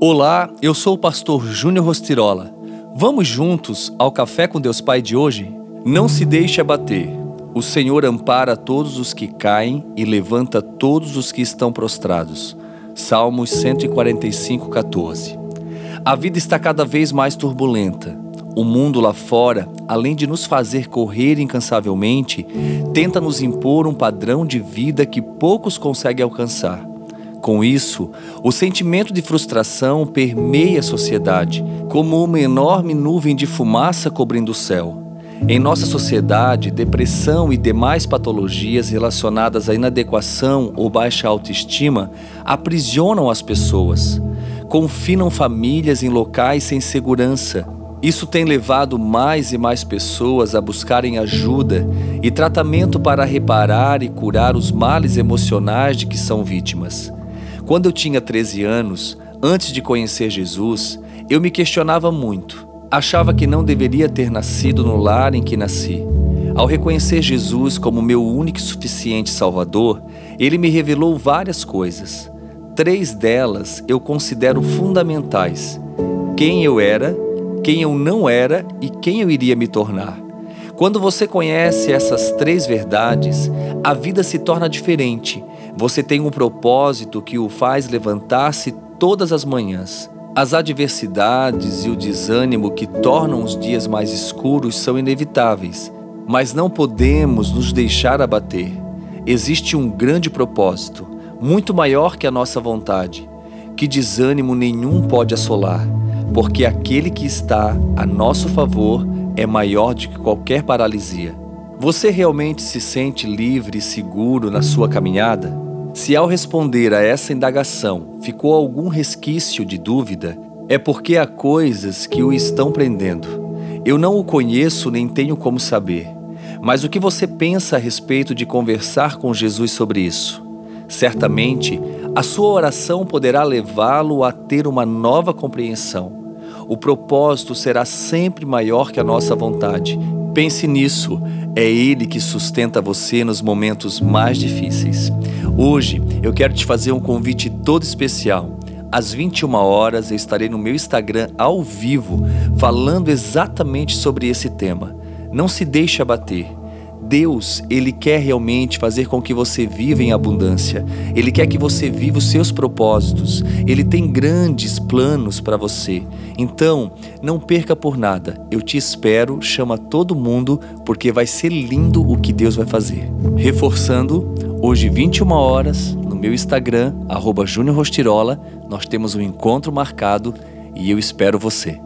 Olá, eu sou o pastor Júnior Rostirola. Vamos juntos ao Café com Deus Pai de hoje? Não se deixe abater. O Senhor ampara todos os que caem e levanta todos os que estão prostrados. Salmos 145, 14. A vida está cada vez mais turbulenta. O mundo lá fora, além de nos fazer correr incansavelmente, tenta nos impor um padrão de vida que poucos conseguem alcançar. Com isso, o sentimento de frustração permeia a sociedade, como uma enorme nuvem de fumaça cobrindo o céu. Em nossa sociedade, depressão e demais patologias relacionadas à inadequação ou baixa autoestima aprisionam as pessoas, confinam famílias em locais sem segurança. Isso tem levado mais e mais pessoas a buscarem ajuda e tratamento para reparar e curar os males emocionais de que são vítimas. Quando eu tinha 13 anos, antes de conhecer Jesus, eu me questionava muito. Achava que não deveria ter nascido no lar em que nasci. Ao reconhecer Jesus como meu único e suficiente Salvador, ele me revelou várias coisas. Três delas eu considero fundamentais: quem eu era, quem eu não era e quem eu iria me tornar. Quando você conhece essas três verdades, a vida se torna diferente você tem um propósito que o faz levantar-se todas as manhãs. As adversidades e o desânimo que tornam os dias mais escuros são inevitáveis, mas não podemos nos deixar abater. Existe um grande propósito, muito maior que a nossa vontade, que desânimo nenhum pode assolar, porque aquele que está a nosso favor é maior do que qualquer paralisia. Você realmente se sente livre e seguro na sua caminhada? Se ao responder a essa indagação ficou algum resquício de dúvida, é porque há coisas que o estão prendendo. Eu não o conheço nem tenho como saber. Mas o que você pensa a respeito de conversar com Jesus sobre isso? Certamente, a sua oração poderá levá-lo a ter uma nova compreensão. O propósito será sempre maior que a nossa vontade. Pense nisso, é Ele que sustenta você nos momentos mais difíceis. Hoje eu quero te fazer um convite todo especial. Às 21 horas eu estarei no meu Instagram ao vivo falando exatamente sobre esse tema. Não se deixe abater. Deus, ele quer realmente fazer com que você viva em abundância. Ele quer que você viva os seus propósitos. Ele tem grandes planos para você. Então, não perca por nada. Eu te espero, chama todo mundo, porque vai ser lindo o que Deus vai fazer. Reforçando, hoje 21 horas, no meu Instagram, arroba nós temos um encontro marcado e eu espero você.